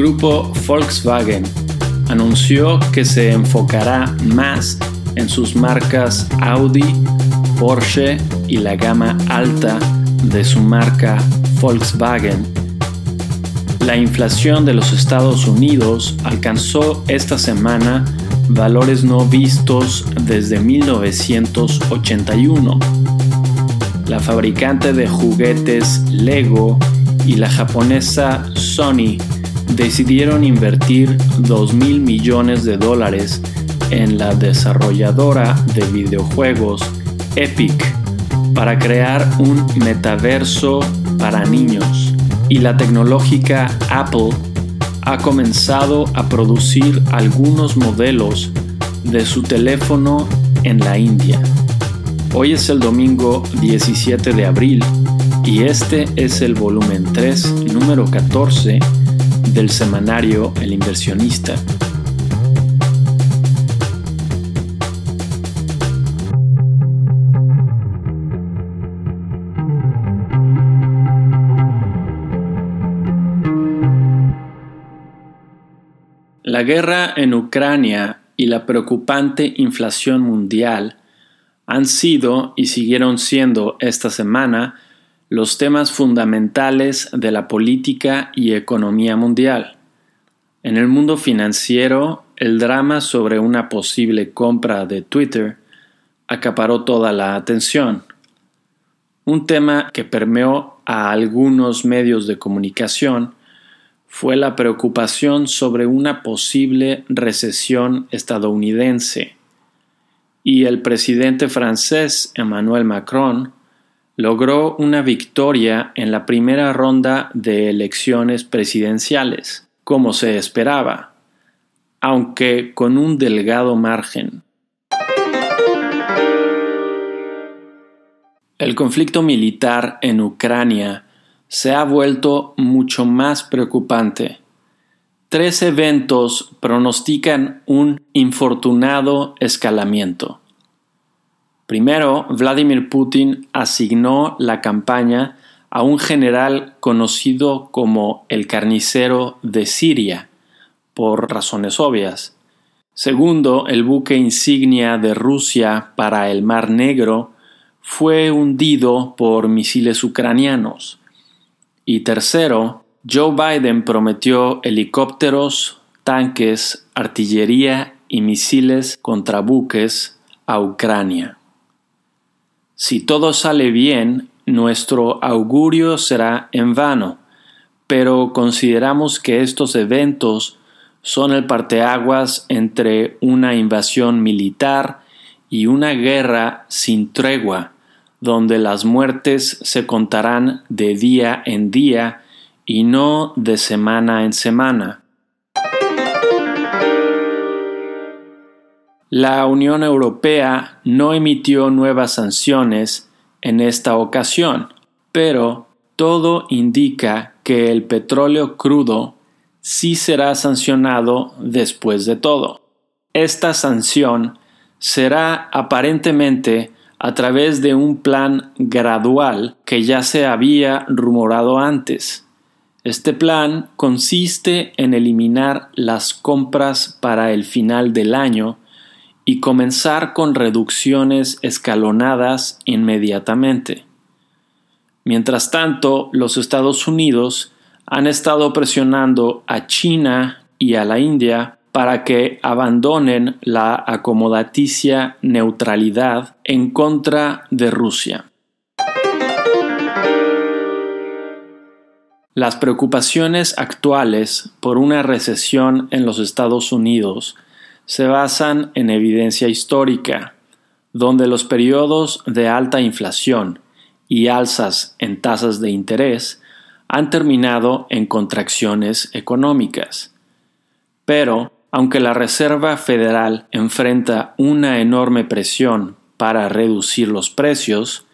grupo Volkswagen anunció que se enfocará más en sus marcas Audi, Porsche y la gama alta de su marca Volkswagen. La inflación de los Estados Unidos alcanzó esta semana valores no vistos desde 1981. La fabricante de juguetes Lego y la japonesa Sony decidieron invertir 2 mil millones de dólares en la desarrolladora de videojuegos Epic para crear un metaverso para niños y la tecnológica Apple ha comenzado a producir algunos modelos de su teléfono en la India. Hoy es el domingo 17 de abril y este es el volumen 3, número 14 del semanario El inversionista. La guerra en Ucrania y la preocupante inflación mundial han sido y siguieron siendo esta semana los temas fundamentales de la política y economía mundial. En el mundo financiero, el drama sobre una posible compra de Twitter acaparó toda la atención. Un tema que permeó a algunos medios de comunicación fue la preocupación sobre una posible recesión estadounidense. Y el presidente francés Emmanuel Macron logró una victoria en la primera ronda de elecciones presidenciales, como se esperaba, aunque con un delgado margen. El conflicto militar en Ucrania se ha vuelto mucho más preocupante. Tres eventos pronostican un infortunado escalamiento. Primero, Vladimir Putin asignó la campaña a un general conocido como el carnicero de Siria, por razones obvias. Segundo, el buque insignia de Rusia para el Mar Negro fue hundido por misiles ucranianos. Y tercero, Joe Biden prometió helicópteros, tanques, artillería y misiles contra buques a Ucrania. Si todo sale bien, nuestro augurio será en vano, pero consideramos que estos eventos son el parteaguas entre una invasión militar y una guerra sin tregua donde las muertes se contarán de día en día y no de semana en semana. La Unión Europea no emitió nuevas sanciones en esta ocasión, pero todo indica que el petróleo crudo sí será sancionado después de todo. Esta sanción será aparentemente a través de un plan gradual que ya se había rumorado antes. Este plan consiste en eliminar las compras para el final del año y comenzar con reducciones escalonadas inmediatamente. Mientras tanto, los Estados Unidos han estado presionando a China y a la India para que abandonen la acomodaticia neutralidad en contra de Rusia. Las preocupaciones actuales por una recesión en los Estados Unidos se basan en evidencia histórica, donde los periodos de alta inflación y alzas en tasas de interés han terminado en contracciones económicas. Pero aunque la Reserva Federal enfrenta una enorme presión para reducir los precios,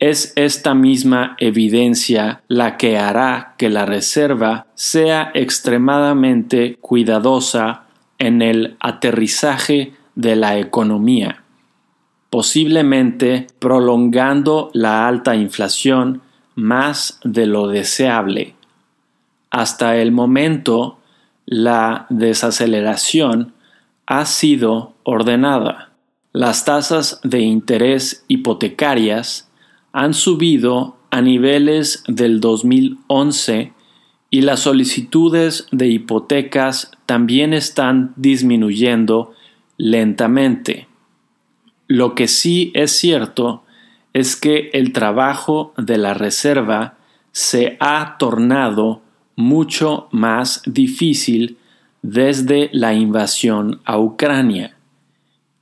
es esta misma evidencia la que hará que la Reserva sea extremadamente cuidadosa en el aterrizaje de la economía, posiblemente prolongando la alta inflación más de lo deseable. Hasta el momento, la desaceleración ha sido ordenada. Las tasas de interés hipotecarias han subido a niveles del 2011 y las solicitudes de hipotecas también están disminuyendo lentamente. Lo que sí es cierto es que el trabajo de la Reserva se ha tornado mucho más difícil desde la invasión a Ucrania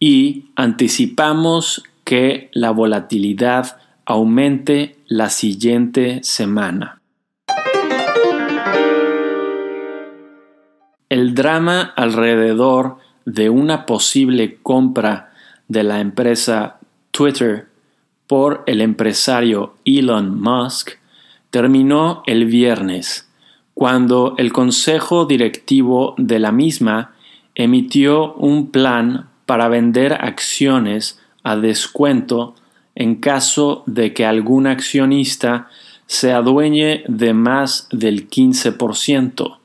y anticipamos que la volatilidad aumente la siguiente semana. El drama alrededor de una posible compra de la empresa Twitter por el empresario Elon Musk terminó el viernes, cuando el consejo directivo de la misma emitió un plan para vender acciones a descuento en caso de que algún accionista se adueñe de más del 15%.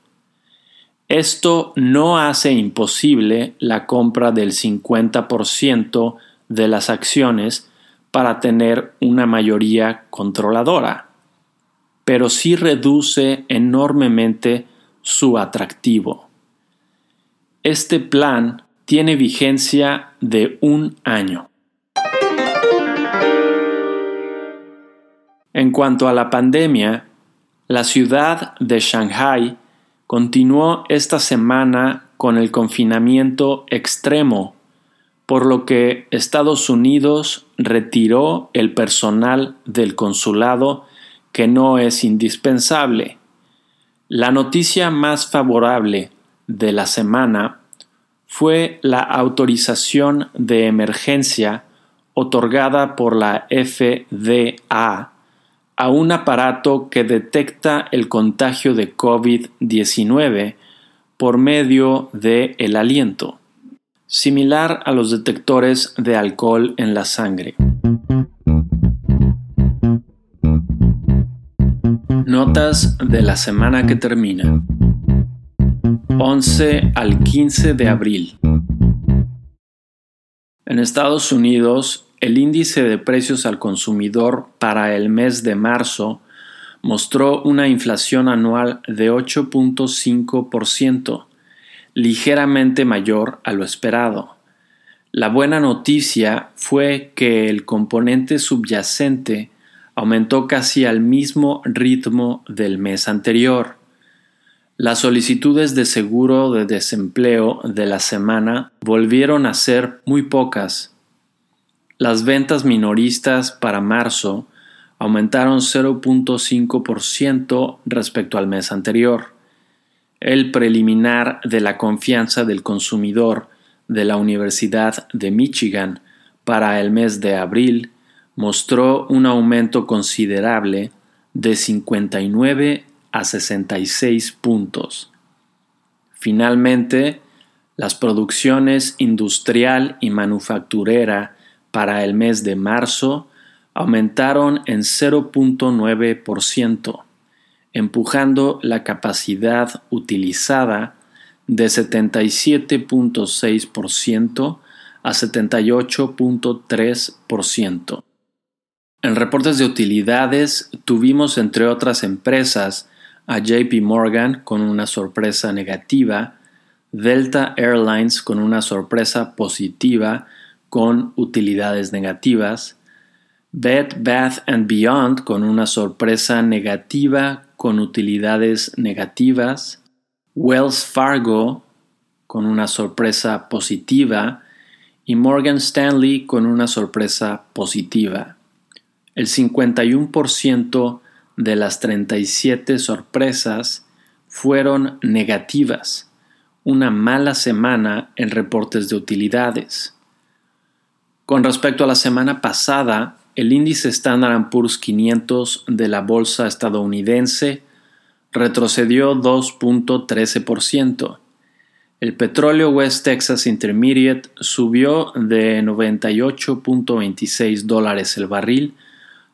Esto no hace imposible la compra del 50% de las acciones para tener una mayoría controladora, pero sí reduce enormemente su atractivo. Este plan tiene vigencia de un año. En cuanto a la pandemia, la ciudad de Shanghai continuó esta semana con el confinamiento extremo, por lo que Estados Unidos retiró el personal del consulado que no es indispensable. La noticia más favorable de la semana fue la autorización de emergencia otorgada por la FDA a un aparato que detecta el contagio de COVID-19 por medio de el aliento, similar a los detectores de alcohol en la sangre. Notas de la semana que termina. 11 al 15 de abril. En Estados Unidos, el índice de precios al consumidor para el mes de marzo mostró una inflación anual de 8.5%, ligeramente mayor a lo esperado. La buena noticia fue que el componente subyacente aumentó casi al mismo ritmo del mes anterior. Las solicitudes de seguro de desempleo de la semana volvieron a ser muy pocas, las ventas minoristas para marzo aumentaron 0.5% respecto al mes anterior. El preliminar de la confianza del consumidor de la Universidad de Michigan para el mes de abril mostró un aumento considerable de 59 a 66 puntos. Finalmente, las producciones industrial y manufacturera para el mes de marzo aumentaron en 0.9%, empujando la capacidad utilizada de 77.6% a 78.3%. En reportes de utilidades tuvimos entre otras empresas a JP Morgan con una sorpresa negativa, Delta Airlines con una sorpresa positiva con utilidades negativas, Bed Bath ⁇ Beyond con una sorpresa negativa con utilidades negativas, Wells Fargo con una sorpresa positiva y Morgan Stanley con una sorpresa positiva. El 51% de las 37 sorpresas fueron negativas, una mala semana en reportes de utilidades. Con respecto a la semana pasada, el índice Standard Poor's 500 de la bolsa estadounidense retrocedió 2.13%. El petróleo West Texas Intermediate subió de 98.26 dólares el barril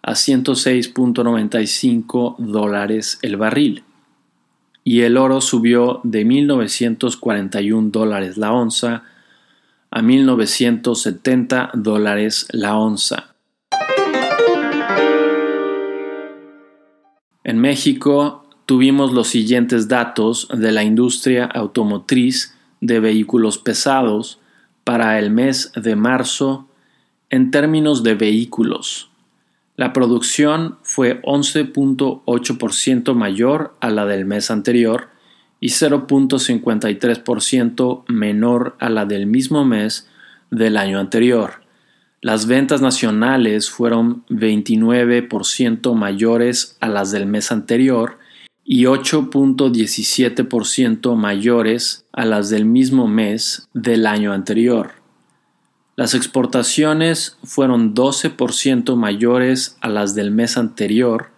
a 106.95 dólares el barril. y el oro subió de 1.941 dólares la onza a 1.970 dólares la onza. En México tuvimos los siguientes datos de la industria automotriz de vehículos pesados para el mes de marzo en términos de vehículos. La producción fue 11.8% mayor a la del mes anterior y 0.53% menor a la del mismo mes del año anterior. Las ventas nacionales fueron 29% mayores a las del mes anterior y 8.17% mayores a las del mismo mes del año anterior. Las exportaciones fueron 12% mayores a las del mes anterior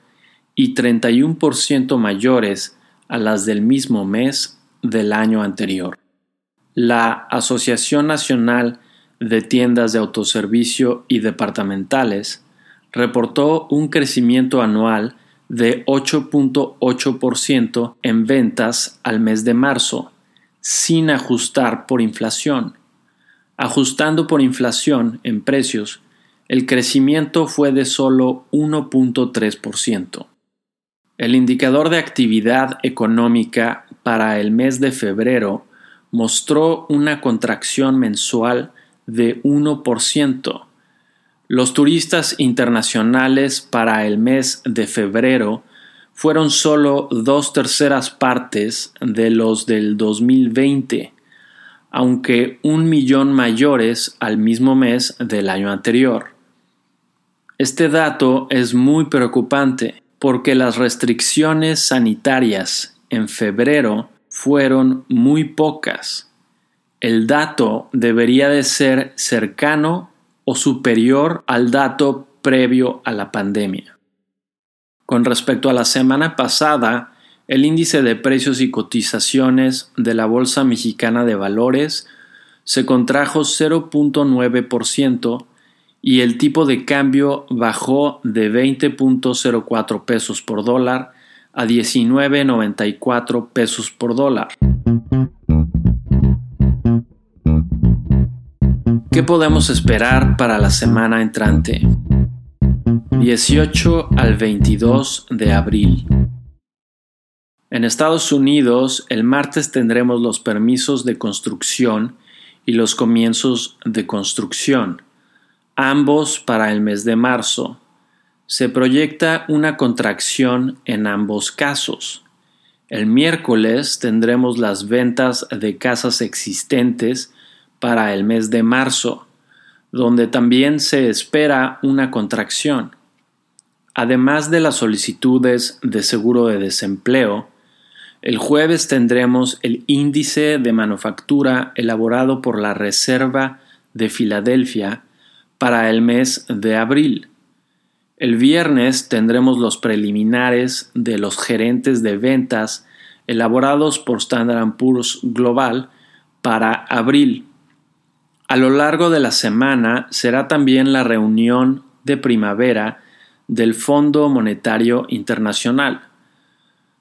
y 31% mayores a las del mismo mes del año anterior. La Asociación Nacional de Tiendas de Autoservicio y Departamentales reportó un crecimiento anual de 8.8% en ventas al mes de marzo, sin ajustar por inflación. Ajustando por inflación en precios, el crecimiento fue de solo 1.3%. El indicador de actividad económica para el mes de febrero mostró una contracción mensual de 1%. Los turistas internacionales para el mes de febrero fueron solo dos terceras partes de los del 2020, aunque un millón mayores al mismo mes del año anterior. Este dato es muy preocupante porque las restricciones sanitarias en febrero fueron muy pocas. El dato debería de ser cercano o superior al dato previo a la pandemia. Con respecto a la semana pasada, el índice de precios y cotizaciones de la Bolsa Mexicana de Valores se contrajo 0.9% y el tipo de cambio bajó de 20.04 pesos por dólar a 19.94 pesos por dólar. ¿Qué podemos esperar para la semana entrante? 18 al 22 de abril. En Estados Unidos, el martes tendremos los permisos de construcción y los comienzos de construcción, ambos para el mes de marzo. Se proyecta una contracción en ambos casos. El miércoles tendremos las ventas de casas existentes para el mes de marzo, donde también se espera una contracción. Además de las solicitudes de seguro de desempleo, el jueves tendremos el índice de manufactura elaborado por la Reserva de Filadelfia para el mes de abril. El viernes tendremos los preliminares de los gerentes de ventas elaborados por Standard Poor's Global para abril. A lo largo de la semana será también la reunión de primavera del Fondo Monetario Internacional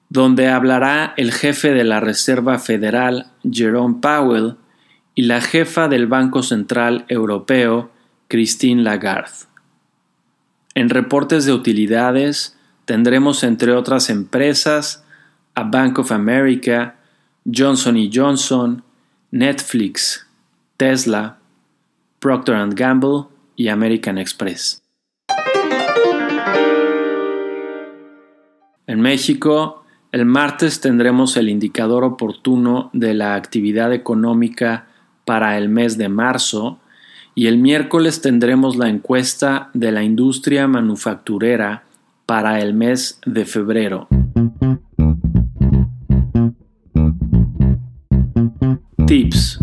donde hablará el jefe de la Reserva Federal, Jerome Powell, y la jefa del Banco Central Europeo, Christine Lagarde. En reportes de utilidades tendremos entre otras empresas a Bank of America, Johnson Johnson, Netflix, Tesla, Procter Gamble y American Express. En México, el martes tendremos el indicador oportuno de la actividad económica para el mes de marzo y el miércoles tendremos la encuesta de la industria manufacturera para el mes de febrero. Tips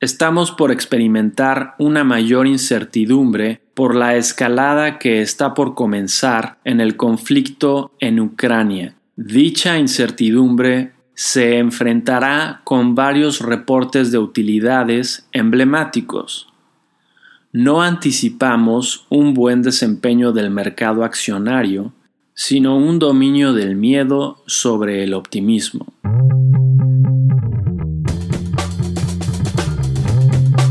Estamos por experimentar una mayor incertidumbre por la escalada que está por comenzar en el conflicto en Ucrania. Dicha incertidumbre se enfrentará con varios reportes de utilidades emblemáticos. No anticipamos un buen desempeño del mercado accionario, sino un dominio del miedo sobre el optimismo.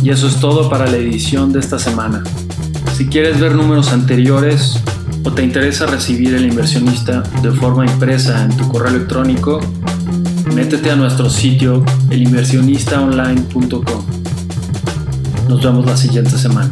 Y eso es todo para la edición de esta semana. Si quieres ver números anteriores o te interesa recibir el inversionista de forma impresa en tu correo electrónico, métete a nuestro sitio elinversionistaonline.com. Nos vemos la siguiente semana.